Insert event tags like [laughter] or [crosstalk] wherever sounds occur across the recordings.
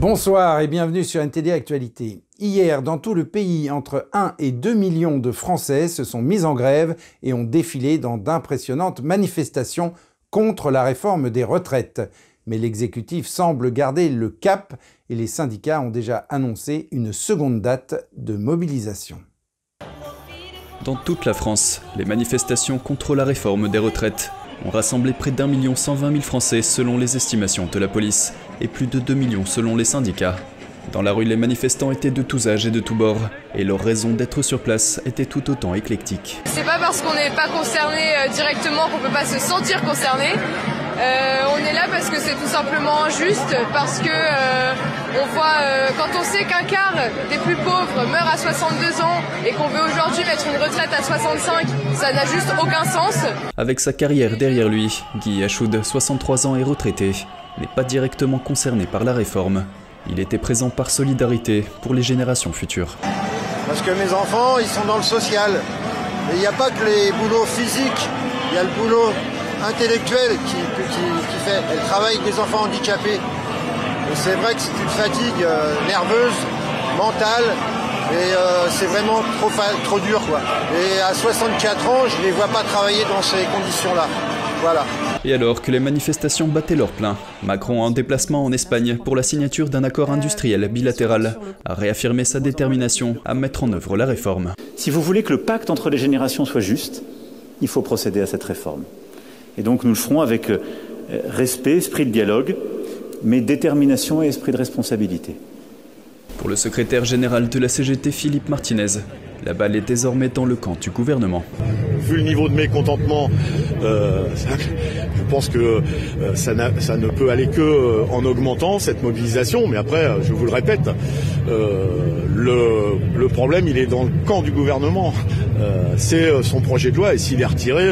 Bonsoir et bienvenue sur NTD Actualité. Hier, dans tout le pays, entre 1 et 2 millions de Français se sont mis en grève et ont défilé dans d'impressionnantes manifestations contre la réforme des retraites. Mais l'exécutif semble garder le cap et les syndicats ont déjà annoncé une seconde date de mobilisation. Dans toute la France, les manifestations contre la réforme des retraites ont rassemblé près d'un million cent vingt mille Français selon les estimations de la police et plus de 2 millions selon les syndicats. Dans la rue, les manifestants étaient de tous âges et de tous bords, et leur raison d'être sur place était tout autant éclectique. C'est pas parce qu'on n'est pas concerné euh, directement qu'on peut pas se sentir concerné. Euh, on est là parce que c'est tout simplement injuste, parce que euh, on voit quand on sait qu'un quart des plus pauvres meurt à 62 ans et qu'on veut aujourd'hui mettre une retraite à 65, ça n'a juste aucun sens. Avec sa carrière derrière lui, Guy Achoud, 63 ans et retraité, n'est pas directement concerné par la réforme. Il était présent par solidarité pour les générations futures. Parce que mes enfants, ils sont dans le social. Et il n'y a pas que les boulots physiques, il y a le boulot intellectuel qui, fait. Elle travaille avec des enfants handicapés. Et c'est vrai que c'est une fatigue euh, nerveuse, mentale, et euh, c'est vraiment trop, trop dur. Quoi. Et à 64 ans, je ne les vois pas travailler dans ces conditions-là. Voilà. Et alors que les manifestations battaient leur plein, Macron, en déplacement en Espagne pour la signature d'un accord industriel bilatéral, a réaffirmé sa détermination à mettre en œuvre la réforme. Si vous voulez que le pacte entre les générations soit juste, il faut procéder à cette réforme. Et donc nous le ferons avec euh, respect, esprit de dialogue, mais détermination et esprit de responsabilité. Pour le secrétaire général de la CGT, Philippe Martinez, la balle est désormais dans le camp du gouvernement. Vu le niveau de mécontentement, euh, [laughs] je pense que euh, ça, ça, ne peut aller que euh, en augmentant cette mobilisation. Mais après, je vous le répète, le, le, problème, il est dans le camp du gouvernement. C'est son projet de loi et s'il est retiré,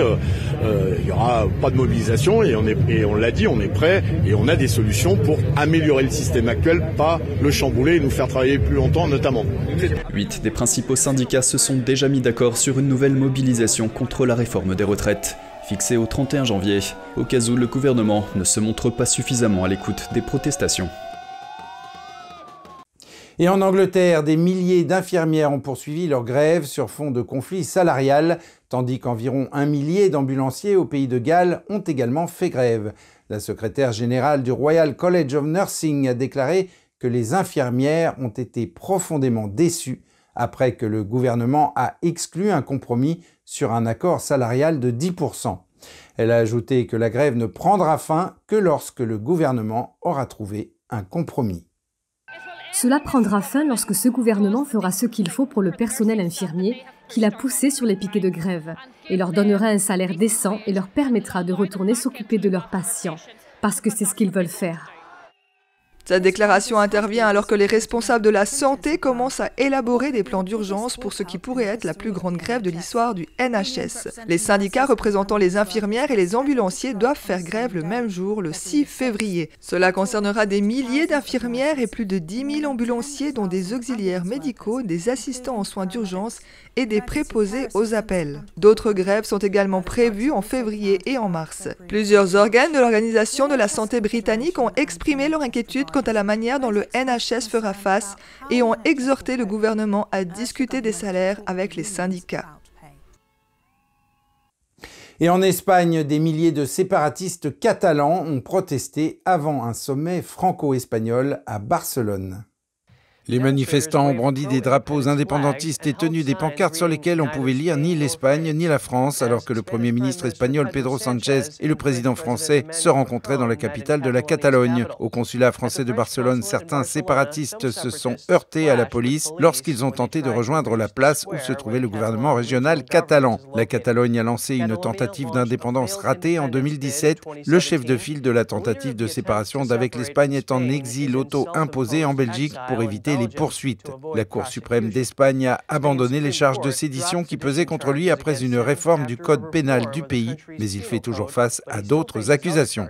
il n'y aura pas de mobilisation et on, est, et on l'a dit, on est prêt et on a des solutions pour améliorer le système actuel, pas le chambouler et nous faire travailler plus longtemps notamment. Huit des principaux syndicats se sont déjà mis d'accord sur une nouvelle mobilisation contre la réforme des retraites, fixée au 31 janvier, au cas où le gouvernement ne se montre pas suffisamment à l'écoute des protestations. Et en Angleterre, des milliers d'infirmières ont poursuivi leur grève sur fond de conflit salarial, tandis qu'environ un millier d'ambulanciers au pays de Galles ont également fait grève. La secrétaire générale du Royal College of Nursing a déclaré que les infirmières ont été profondément déçues après que le gouvernement a exclu un compromis sur un accord salarial de 10%. Elle a ajouté que la grève ne prendra fin que lorsque le gouvernement aura trouvé un compromis. Cela prendra fin lorsque ce gouvernement fera ce qu'il faut pour le personnel infirmier qu'il a poussé sur les piquets de grève et leur donnera un salaire décent et leur permettra de retourner s'occuper de leurs patients, parce que c'est ce qu'ils veulent faire. Sa déclaration intervient alors que les responsables de la santé commencent à élaborer des plans d'urgence pour ce qui pourrait être la plus grande grève de l'histoire du NHS. Les syndicats représentant les infirmières et les ambulanciers doivent faire grève le même jour, le 6 février. Cela concernera des milliers d'infirmières et plus de 10 000 ambulanciers, dont des auxiliaires médicaux, des assistants en soins d'urgence et des préposés aux appels. D'autres grèves sont également prévues en février et en mars. Plusieurs organes de l'Organisation de la santé britannique ont exprimé leur inquiétude quant à la manière dont le NHS fera face et ont exhorté le gouvernement à discuter des salaires avec les syndicats. Et en Espagne, des milliers de séparatistes catalans ont protesté avant un sommet franco-espagnol à Barcelone. Les manifestants ont brandi des drapeaux indépendantistes et tenu des pancartes sur lesquelles on pouvait lire ni l'Espagne ni la France, alors que le Premier ministre espagnol Pedro Sanchez et le président français se rencontraient dans la capitale de la Catalogne. Au consulat français de Barcelone, certains séparatistes se sont heurtés à la police lorsqu'ils ont tenté de rejoindre la place où se trouvait le gouvernement régional catalan. La Catalogne a lancé une tentative d'indépendance ratée en 2017. Le chef de file de la tentative de séparation d'avec l'Espagne est en exil auto-imposé en Belgique pour éviter les poursuites. La Cour suprême d'Espagne a abandonné les charges de sédition qui pesaient contre lui après une réforme du code pénal du pays, mais il fait toujours face à d'autres accusations.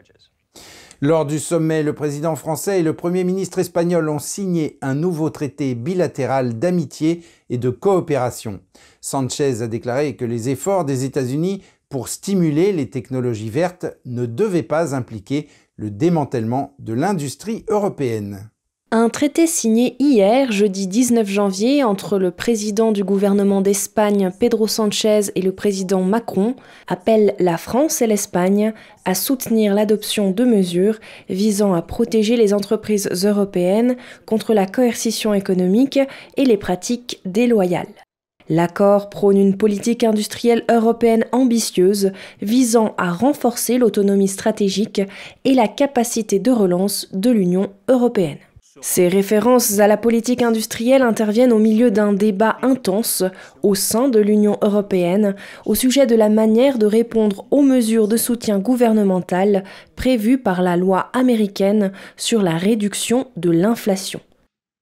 Lors du sommet, le président français et le Premier ministre espagnol ont signé un nouveau traité bilatéral d'amitié et de coopération. Sanchez a déclaré que les efforts des États-Unis pour stimuler les technologies vertes ne devaient pas impliquer le démantèlement de l'industrie européenne. Un traité signé hier, jeudi 19 janvier, entre le président du gouvernement d'Espagne, Pedro Sanchez, et le président Macron, appelle la France et l'Espagne à soutenir l'adoption de mesures visant à protéger les entreprises européennes contre la coercition économique et les pratiques déloyales. L'accord prône une politique industrielle européenne ambitieuse visant à renforcer l'autonomie stratégique et la capacité de relance de l'Union européenne. Ces références à la politique industrielle interviennent au milieu d'un débat intense au sein de l'Union européenne au sujet de la manière de répondre aux mesures de soutien gouvernemental prévues par la loi américaine sur la réduction de l'inflation.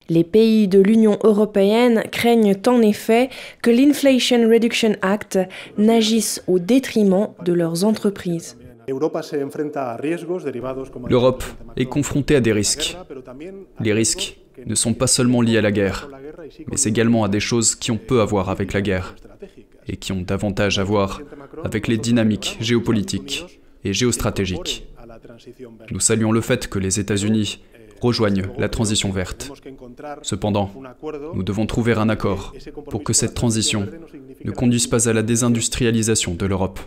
Les pays de l'Union européenne craignent en effet que l'Inflation Reduction Act n'agisse au détriment de leurs entreprises. L'Europe est confrontée à des risques. Les risques ne sont pas seulement liés à la guerre, mais également à des choses qui ont peu à voir avec la guerre et qui ont davantage à voir avec les dynamiques géopolitiques et géostratégiques. Nous saluons le fait que les États-Unis rejoignent la transition verte. Cependant, nous devons trouver un accord pour que cette transition ne conduise pas à la désindustrialisation de l'Europe.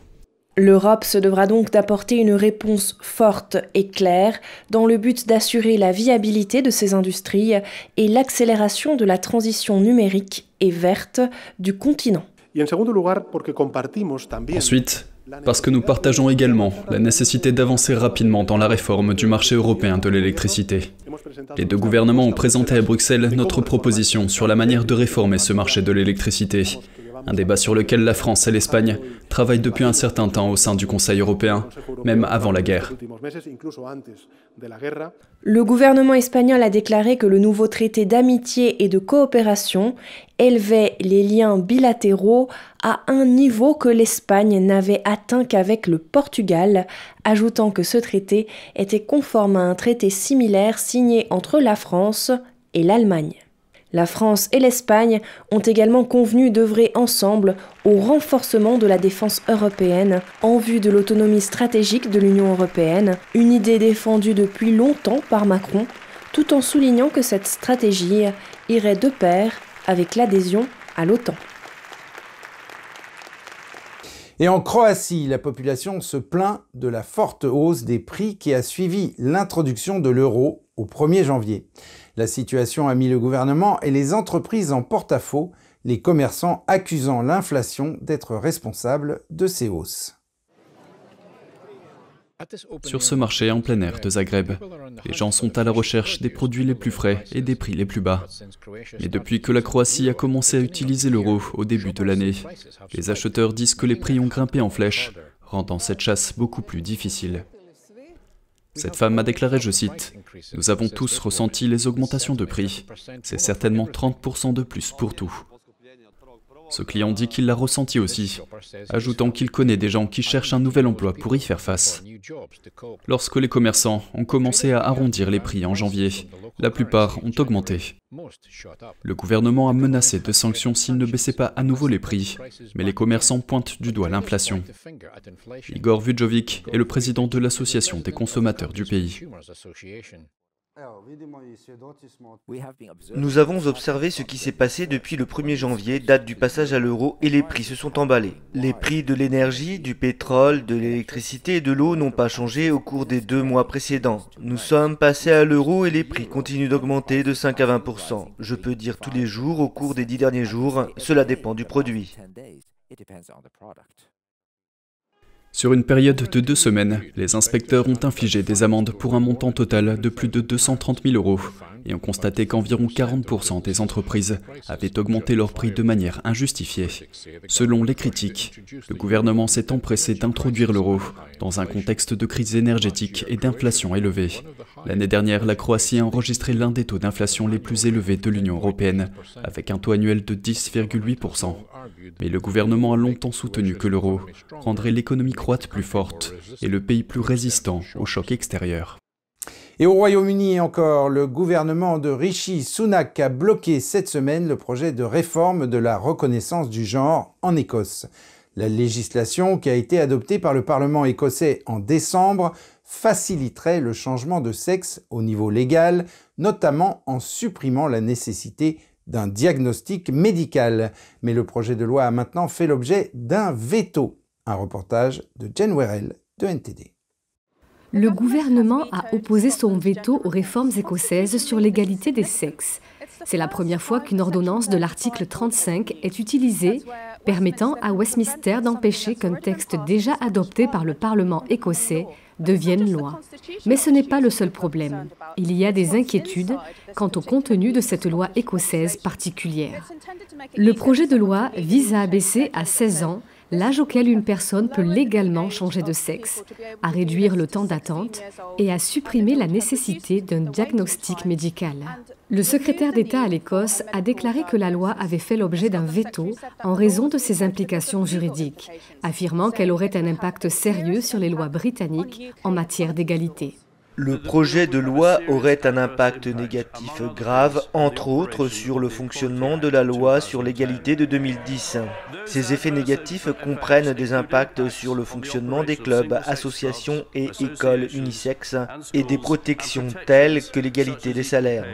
L'Europe se devra donc d'apporter une réponse forte et claire dans le but d'assurer la viabilité de ces industries et l'accélération de la transition numérique et verte du continent. Ensuite, parce que nous partageons également la nécessité d'avancer rapidement dans la réforme du marché européen de l'électricité. Les deux gouvernements ont présenté à Bruxelles notre proposition sur la manière de réformer ce marché de l'électricité un débat sur lequel la France et l'Espagne travaillent depuis un certain temps au sein du Conseil européen, même avant la guerre. Le gouvernement espagnol a déclaré que le nouveau traité d'amitié et de coopération élevait les liens bilatéraux à un niveau que l'Espagne n'avait atteint qu'avec le Portugal, ajoutant que ce traité était conforme à un traité similaire signé entre la France et l'Allemagne. La France et l'Espagne ont également convenu d'œuvrer ensemble au renforcement de la défense européenne en vue de l'autonomie stratégique de l'Union européenne, une idée défendue depuis longtemps par Macron, tout en soulignant que cette stratégie irait de pair avec l'adhésion à l'OTAN. Et en Croatie, la population se plaint de la forte hausse des prix qui a suivi l'introduction de l'euro au 1er janvier. La situation a mis le gouvernement et les entreprises en porte-à-faux, les commerçants accusant l'inflation d'être responsable de ces hausses. Sur ce marché en plein air de Zagreb, les gens sont à la recherche des produits les plus frais et des prix les plus bas. Mais depuis que la Croatie a commencé à utiliser l'euro au début de l'année, les acheteurs disent que les prix ont grimpé en flèche, rendant cette chasse beaucoup plus difficile. Cette femme a déclaré, je cite, Nous avons tous ressenti les augmentations de prix. C'est certainement 30% de plus pour tout. Ce client dit qu'il l'a ressenti aussi, ajoutant qu'il connaît des gens qui cherchent un nouvel emploi pour y faire face. Lorsque les commerçants ont commencé à arrondir les prix en janvier, la plupart ont augmenté. Le gouvernement a menacé de sanctions s'il ne baissait pas à nouveau les prix, mais les commerçants pointent du doigt l'inflation. Igor Vujovic est le président de l'association des consommateurs du pays. Nous avons observé ce qui s'est passé depuis le 1er janvier, date du passage à l'euro, et les prix se sont emballés. Les prix de l'énergie, du pétrole, de l'électricité et de l'eau n'ont pas changé au cours des deux mois précédents. Nous sommes passés à l'euro et les prix continuent d'augmenter de 5 à 20%. Je peux dire tous les jours au cours des dix derniers jours, cela dépend du produit. Sur une période de deux semaines, les inspecteurs ont infligé des amendes pour un montant total de plus de 230 000 euros et ont constaté qu'environ 40% des entreprises avaient augmenté leurs prix de manière injustifiée. Selon les critiques, le gouvernement s'est empressé d'introduire l'euro dans un contexte de crise énergétique et d'inflation élevée. L'année dernière, la Croatie a enregistré l'un des taux d'inflation les plus élevés de l'Union européenne, avec un taux annuel de 10,8%. Mais le gouvernement a longtemps soutenu que l'euro rendrait l'économie plus forte et le pays plus résistant aux chocs extérieurs. Et au Royaume-Uni encore, le gouvernement de Rishi Sunak a bloqué cette semaine le projet de réforme de la reconnaissance du genre en Écosse. La législation qui a été adoptée par le Parlement écossais en décembre faciliterait le changement de sexe au niveau légal, notamment en supprimant la nécessité d'un diagnostic médical. Mais le projet de loi a maintenant fait l'objet d'un veto. Un reportage de Jen Werrell de NTD. Le gouvernement a opposé son veto aux réformes écossaises sur l'égalité des sexes. C'est la première fois qu'une ordonnance de l'article 35 est utilisée, permettant à Westminster d'empêcher qu'un texte déjà adopté par le Parlement écossais devienne loi. Mais ce n'est pas le seul problème. Il y a des inquiétudes quant au contenu de cette loi écossaise particulière. Le projet de loi vise à abaisser à 16 ans l'âge auquel une personne peut légalement changer de sexe, à réduire le temps d'attente et à supprimer la nécessité d'un diagnostic médical. Le secrétaire d'État à l'Écosse a déclaré que la loi avait fait l'objet d'un veto en raison de ses implications juridiques, affirmant qu'elle aurait un impact sérieux sur les lois britanniques en matière d'égalité. Le projet de loi aurait un impact négatif grave, entre autres sur le fonctionnement de la loi sur l'égalité de 2010. Ces effets négatifs comprennent des impacts sur le fonctionnement des clubs, associations et écoles unisexes et des protections telles que l'égalité des salaires.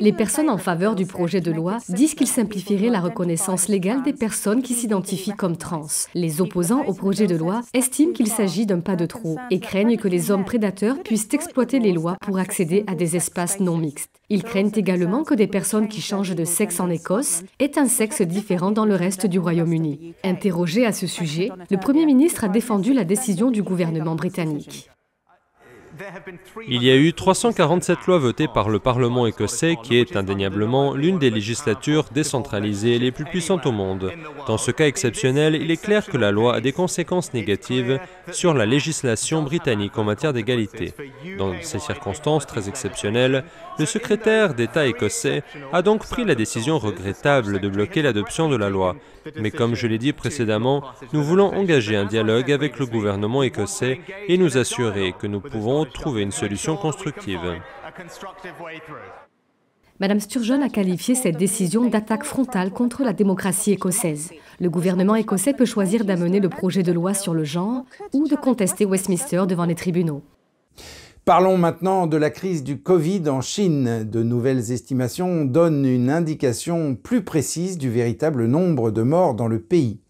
Les personnes en faveur du projet de loi disent qu'il simplifierait la reconnaissance légale des personnes qui s'identifient comme trans. Les opposants au projet de loi estiment qu'il s'agit d'un pas de trop et craignent que les hommes prédateurs puissent exploiter les lois pour accéder à des espaces non mixtes. Ils craignent également que des personnes qui changent de sexe en Écosse aient un sexe différent dans le reste du Royaume-Uni. Interrogé à ce sujet, le Premier ministre a défendu la décision du gouvernement britannique. Il y a eu 347 lois votées par le Parlement écossais, qui est indéniablement l'une des législatures décentralisées les plus puissantes au monde. Dans ce cas exceptionnel, il est clair que la loi a des conséquences négatives sur la législation britannique en matière d'égalité. Dans ces circonstances très exceptionnelles, le secrétaire d'État écossais a donc pris la décision regrettable de bloquer l'adoption de la loi. Mais comme je l'ai dit précédemment, nous voulons engager un dialogue avec le gouvernement écossais et nous assurer que nous pouvons trouver une solution constructive. Madame Sturgeon a qualifié cette décision d'attaque frontale contre la démocratie écossaise. Le gouvernement écossais peut choisir d'amener le projet de loi sur le genre ou de contester Westminster devant les tribunaux. Parlons maintenant de la crise du Covid en Chine. De nouvelles estimations donnent une indication plus précise du véritable nombre de morts dans le pays.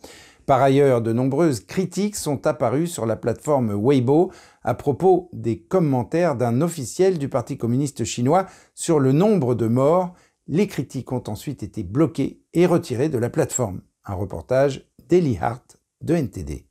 Par ailleurs, de nombreuses critiques sont apparues sur la plateforme Weibo à propos des commentaires d'un officiel du Parti communiste chinois sur le nombre de morts. Les critiques ont ensuite été bloquées et retirées de la plateforme. Un reportage d'Eli Hart de NTD.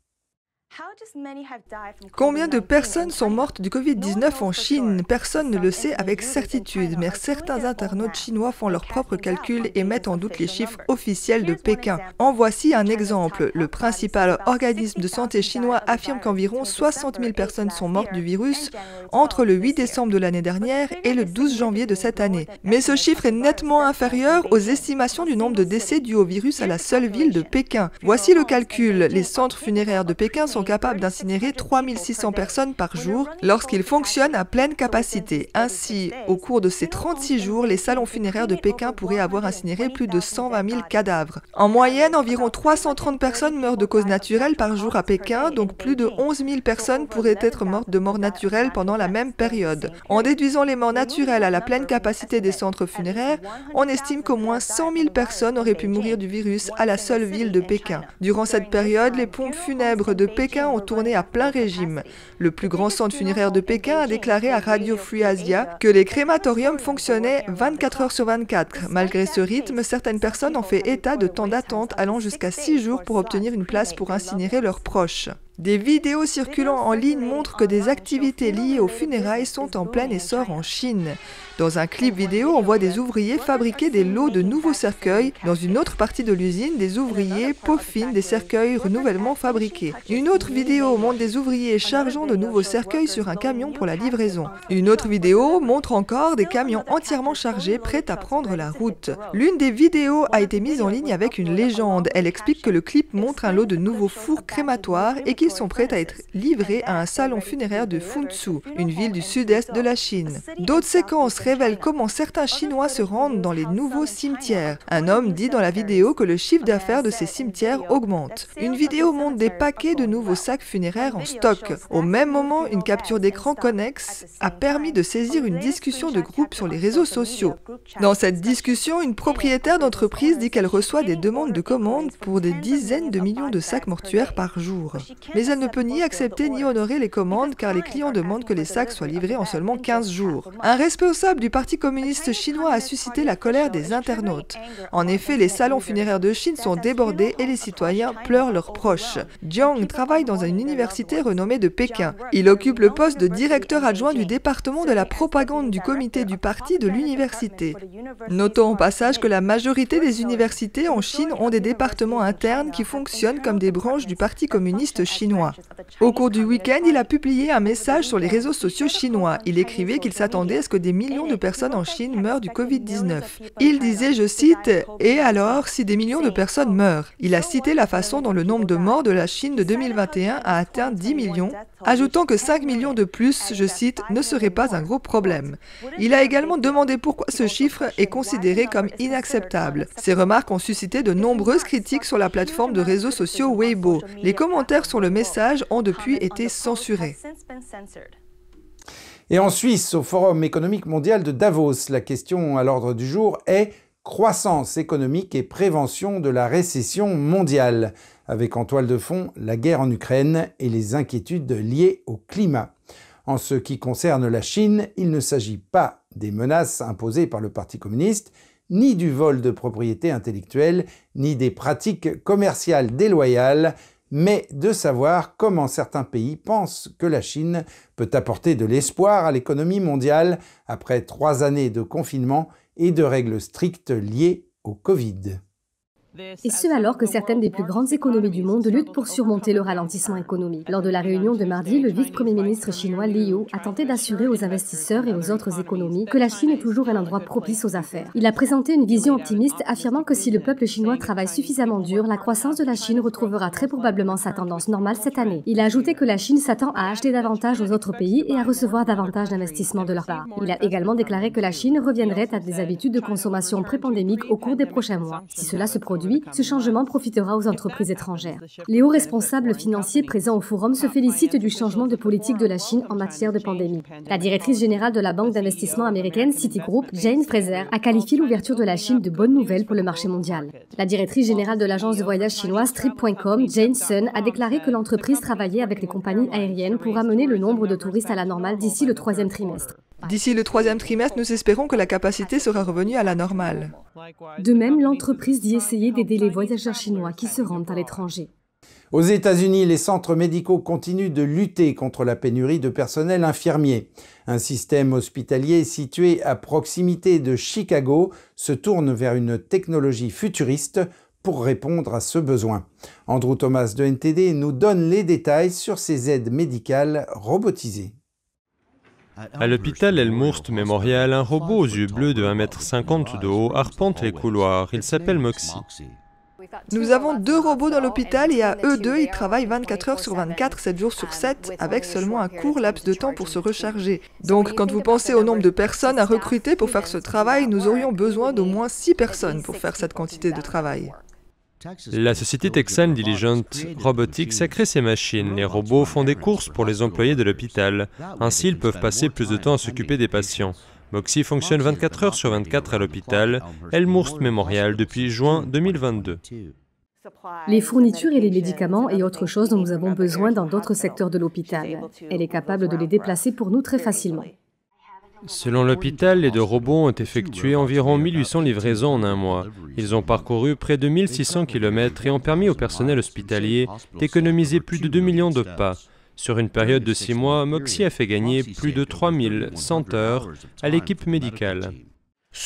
Combien de personnes sont mortes du Covid-19 en Chine? Personne ne le sait avec certitude, mais certains internautes chinois font leurs propres calculs et mettent en doute les chiffres officiels de Pékin. En voici un exemple. Le principal organisme de santé chinois affirme qu'environ 60 000 personnes sont mortes du virus entre le 8 décembre de l'année dernière et le 12 janvier de cette année. Mais ce chiffre est nettement inférieur aux estimations du nombre de décès dus au virus à la seule ville de Pékin. Voici le calcul. Les centres funéraires de Pékin sont capables d'incinérer 3600 personnes par jour lorsqu'ils fonctionnent à pleine capacité. Ainsi, au cours de ces 36 jours, les salons funéraires de Pékin pourraient avoir incinéré plus de 120 000 cadavres. En moyenne, environ 330 personnes meurent de causes naturelles par jour à Pékin, donc plus de 11 000 personnes pourraient être mortes de mort naturelle pendant la même période. En déduisant les morts naturelles à la pleine capacité des centres funéraires, on estime qu'au moins 100 000 personnes auraient pu mourir du virus à la seule ville de Pékin. Durant cette période, les pompes funèbres de Pékin ont tourné à plein régime. Le plus grand centre funéraire de Pékin a déclaré à Radio Free Asia que les crématoriums fonctionnaient 24 heures sur 24. Malgré ce rythme, certaines personnes ont fait état de temps d'attente allant jusqu'à 6 jours pour obtenir une place pour incinérer leurs proches. Des vidéos circulant en ligne montrent que des activités liées aux funérailles sont en plein essor en Chine. Dans un clip vidéo, on voit des ouvriers fabriquer des lots de nouveaux cercueils. Dans une autre partie de l'usine, des ouvriers peaufinent des cercueils renouvellement fabriqués. Une autre vidéo montre des ouvriers chargeant de nouveaux cercueils sur un camion pour la livraison. Une autre vidéo montre encore des camions entièrement chargés prêts à prendre la route. L'une des vidéos a été mise en ligne avec une légende. Elle explique que le clip montre un lot de nouveaux fours crématoires et qu'ils sont prêts à être livrés à un salon funéraire de Funsu, une ville du sud-est de la Chine. D'autres séquences révèle comment certains Chinois se rendent dans les nouveaux cimetières. Un homme dit dans la vidéo que le chiffre d'affaires de ces cimetières augmente. Une vidéo montre des paquets de nouveaux sacs funéraires en stock. Au même moment, une capture d'écran connexe a permis de saisir une discussion de groupe sur les réseaux sociaux. Dans cette discussion, une propriétaire d'entreprise dit qu'elle reçoit des demandes de commandes pour des dizaines de millions de sacs mortuaires par jour. Mais elle ne peut ni accepter ni honorer les commandes car les clients demandent que les sacs soient livrés en seulement 15 jours. Un responsable du Parti communiste chinois a suscité la colère des internautes. En effet, les salons funéraires de Chine sont débordés et les citoyens pleurent leurs proches. Jiang travaille dans une université renommée de Pékin. Il occupe le poste de directeur adjoint du département de la propagande du comité du parti de l'université. Notons au passage que la majorité des universités en Chine ont des départements internes qui fonctionnent comme des branches du Parti communiste chinois. Au cours du week-end, il a publié un message sur les réseaux sociaux chinois. Il écrivait qu'il s'attendait à ce que des millions de personnes en Chine meurent du Covid-19. Il disait, je cite, Et alors, si des millions de personnes meurent Il a cité la façon dont le nombre de morts de la Chine de 2021 a atteint 10 millions, ajoutant que 5 millions de plus, je cite, ne serait pas un gros problème. Il a également demandé pourquoi ce chiffre est considéré comme inacceptable. Ces remarques ont suscité de nombreuses critiques sur la plateforme de réseaux sociaux Weibo. Les commentaires sur le message ont depuis été censurés. Et en Suisse, au Forum économique mondial de Davos, la question à l'ordre du jour est croissance économique et prévention de la récession mondiale, avec en toile de fond la guerre en Ukraine et les inquiétudes liées au climat. En ce qui concerne la Chine, il ne s'agit pas des menaces imposées par le Parti communiste, ni du vol de propriété intellectuelle, ni des pratiques commerciales déloyales, mais de savoir comment certains pays pensent que la Chine peut apporter de l'espoir à l'économie mondiale après trois années de confinement et de règles strictes liées au Covid. Et ce alors que certaines des plus grandes économies du monde luttent pour surmonter le ralentissement économique. Lors de la réunion de mardi, le vice-premier ministre chinois Liu a tenté d'assurer aux investisseurs et aux autres économies que la Chine est toujours un endroit propice aux affaires. Il a présenté une vision optimiste affirmant que si le peuple chinois travaille suffisamment dur, la croissance de la Chine retrouvera très probablement sa tendance normale cette année. Il a ajouté que la Chine s'attend à acheter davantage aux autres pays et à recevoir davantage d'investissements de leur part. Il a également déclaré que la Chine reviendrait à des habitudes de consommation pré-pandémique au cours des prochains mois. Si cela se produit, ce changement profitera aux entreprises étrangères. Les hauts responsables financiers présents au forum se félicitent du changement de politique de la Chine en matière de pandémie. La directrice générale de la banque d'investissement américaine Citigroup, Jane Fraser, a qualifié l'ouverture de la Chine de bonne nouvelle pour le marché mondial. La directrice générale de l'agence de voyage chinoise Trip.com, Jane Sun, a déclaré que l'entreprise travaillait avec les compagnies aériennes pour amener le nombre de touristes à la normale d'ici le troisième trimestre. D'ici le troisième trimestre, nous espérons que la capacité sera revenue à la normale. De même, l'entreprise dit essayer d'aider les voyageurs chinois qui se rendent à l'étranger. Aux États-Unis, les centres médicaux continuent de lutter contre la pénurie de personnel infirmier. Un système hospitalier situé à proximité de Chicago se tourne vers une technologie futuriste pour répondre à ce besoin. Andrew Thomas de NTD nous donne les détails sur ces aides médicales robotisées. À l'hôpital Elmhurst Memorial, un robot aux yeux bleus de 1,50 m de haut arpente les couloirs. Il s'appelle Moxie. Nous avons deux robots dans l'hôpital et à eux deux, ils travaillent 24 heures sur 24, 7 jours sur 7, avec seulement un court laps de temps pour se recharger. Donc, quand vous pensez au nombre de personnes à recruter pour faire ce travail, nous aurions besoin d'au moins 6 personnes pour faire cette quantité de travail. La société texane Diligent Robotics a créé ces machines. Les robots font des courses pour les employés de l'hôpital. Ainsi, ils peuvent passer plus de temps à s'occuper des patients. Moxie fonctionne 24 heures sur 24 à l'hôpital Elmhurst Memorial depuis juin 2022. Les fournitures et les médicaments et autres choses dont nous avons besoin dans d'autres secteurs de l'hôpital. Elle est capable de les déplacer pour nous très facilement. Selon l'hôpital, les deux robots ont effectué environ 1800 livraisons en un mois. Ils ont parcouru près de 1600 km et ont permis au personnel hospitalier d'économiser plus de 2 millions de pas. Sur une période de 6 mois, Moxie a fait gagner plus de 3100 heures à l'équipe médicale.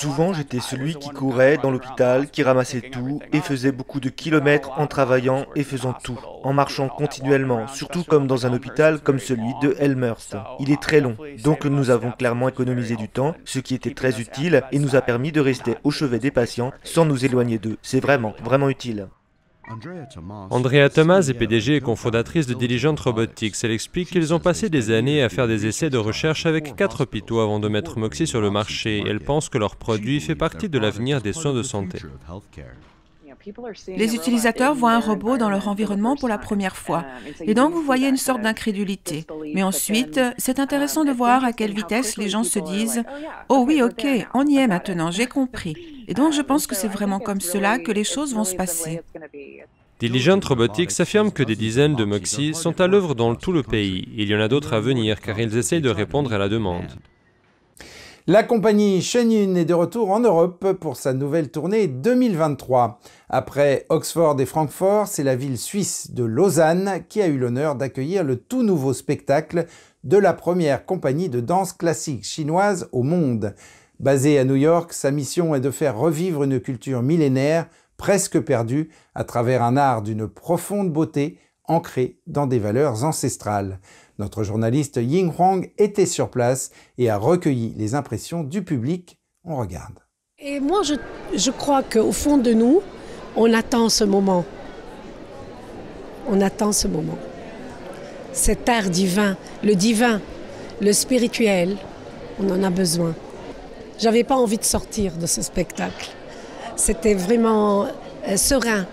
Souvent, j'étais celui qui courait dans l'hôpital, qui ramassait tout et faisait beaucoup de kilomètres en travaillant et faisant tout, en marchant continuellement, surtout comme dans un hôpital comme celui de Elmhurst. Il est très long, donc nous avons clairement économisé du temps, ce qui était très utile et nous a permis de rester au chevet des patients sans nous éloigner d'eux. C'est vraiment, vraiment utile. Andrea Thomas est PDG et cofondatrice de Diligent Robotics. Elle explique qu'ils ont passé des années à faire des essais de recherche avec quatre hôpitaux avant de mettre Moxie sur le marché. Elle pense que leur produit fait partie de l'avenir des soins de santé. Les utilisateurs voient un robot dans leur environnement pour la première fois. Et donc, vous voyez une sorte d'incrédulité. Mais ensuite, c'est intéressant de voir à quelle vitesse les gens se disent ⁇ Oh oui, ok, on y est maintenant, j'ai [laughs] compris ⁇ Et donc, je pense que c'est vraiment comme cela que les choses vont se passer. Diligent Robotics affirme que des dizaines de Moxie sont à l'œuvre dans tout le pays. Il y en a d'autres à venir car ils essayent de répondre à la demande. La compagnie Shenyun est de retour en Europe pour sa nouvelle tournée 2023. Après Oxford et Francfort, c'est la ville suisse de Lausanne qui a eu l'honneur d'accueillir le tout nouveau spectacle de la première compagnie de danse classique chinoise au monde. Basée à New York, sa mission est de faire revivre une culture millénaire presque perdue à travers un art d'une profonde beauté ancré dans des valeurs ancestrales. Notre journaliste Ying Huang était sur place et a recueilli les impressions du public. On regarde. Et moi, je, crois qu'au fond de nous, on attend ce moment. On attend ce moment. Cet art divin, le divin, le spirituel, on en a besoin. J'avais pas envie de sortir de ce spectacle. C'était vraiment euh, serein,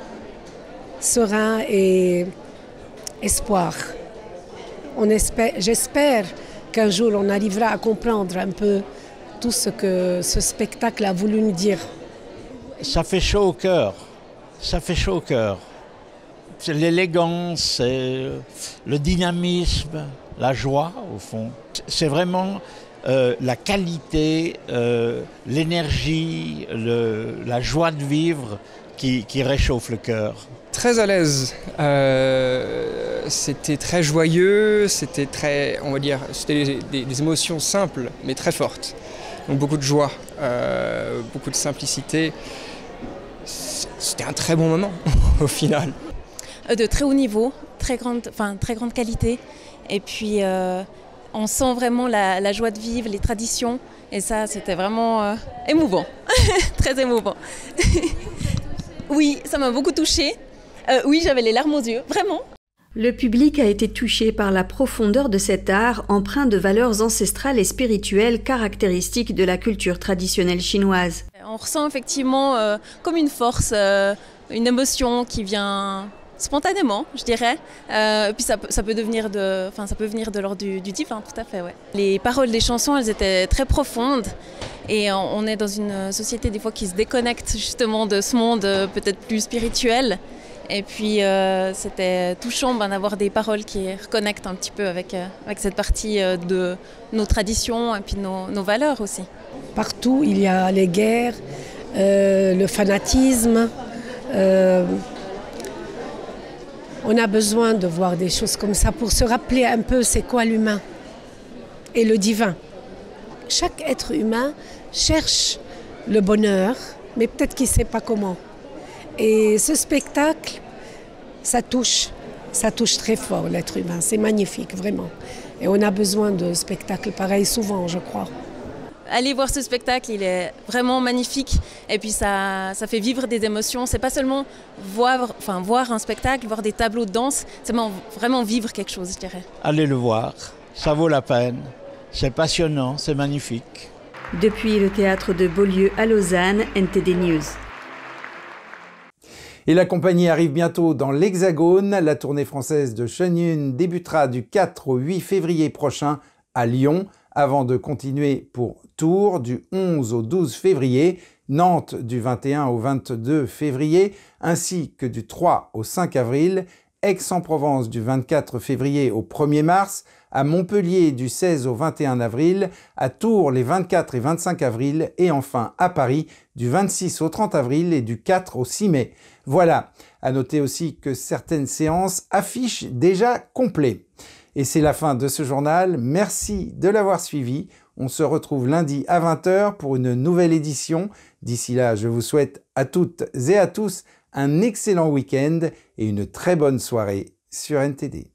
serein et espoir j'espère qu'un jour on arrivera à comprendre un peu tout ce que ce spectacle a voulu nous dire. Ça fait chaud au cœur, ça fait chaud au cœur. C'est l'élégance, le dynamisme, la joie au fond. C'est vraiment euh, la qualité, euh, l'énergie, la joie de vivre qui, qui réchauffe le cœur. Très à l'aise. Euh, c'était très joyeux, c'était très, on va dire, c'était des, émotions simples mais très fortes. Donc beaucoup de joie, euh, beaucoup de simplicité. C'était un très bon moment [laughs] au final. Euh, de très haut niveau, très grande, enfin très grande qualité. Et puis on sent vraiment la, joie de vivre, les traditions. Et ça, c'était vraiment émouvant, [laughs] très émouvant. [laughs] oui, ça m'a beaucoup touchée. Euh, oui, j'avais les larmes aux yeux, vraiment. Le public a été touché par la profondeur de cet art empreint de valeurs ancestrales et spirituelles caractéristiques de la culture traditionnelle chinoise. On ressent effectivement euh, comme une force, euh, une émotion qui vient spontanément, je dirais. et puis ça, peut devenir de, enfin ça peut venir de l'ordre du, divin, tout à fait. Ouais. Les paroles des chansons, elles étaient très profondes. Et on est dans une société des fois qui se déconnecte justement de ce monde peut-être plus spirituel. Et puis euh, c'était touchant ben, d'avoir des paroles qui reconnectent un petit peu avec, euh, avec cette partie euh, de nos traditions et puis nos, nos, valeurs aussi. Partout, il y a les guerres, le fanatisme. On a besoin de voir des choses comme ça pour se rappeler un peu c'est quoi l'humain et le divin. Chaque être humain cherche le bonheur, mais peut-être qu'il ne sait pas comment. Et ce spectacle, ça touche, ça touche très fort l'être humain. C'est magnifique, vraiment. Et on a besoin de spectacles pareils souvent, je crois. Allez voir ce spectacle, il est vraiment magnifique. Et puis ça, ça fait vivre des émotions. C'est pas seulement voir, enfin, voir un spectacle, voir des tableaux de danse, c'est vraiment vivre quelque chose, je dirais. Allez le voir, ça vaut la peine. C'est passionnant, c'est magnifique. Depuis le théâtre de Beaulieu à Lausanne, NTD News. Et la compagnie arrive bientôt dans l'Hexagone. La tournée française de Shenyun débutera du 4 au 8 février prochain à Lyon, avant de continuer pour Tours du 11 au 12 février, Nantes du 21 au 22 février, ainsi que du 3 au 5 avril, Aix-en-Provence du 24 février au 1er mars, à Montpellier du 16 au 21 avril, à Tours les 24 et 25 avril et enfin à Paris du 26 au 30 avril et du 4 au 6 mai. Voilà, à noter aussi que certaines séances affichent déjà complet. Et c'est la fin de ce journal, merci de l'avoir suivi. On se retrouve lundi à 20h pour une nouvelle édition. D'ici là, je vous souhaite à toutes et à tous un excellent week-end et une très bonne soirée sur NTD.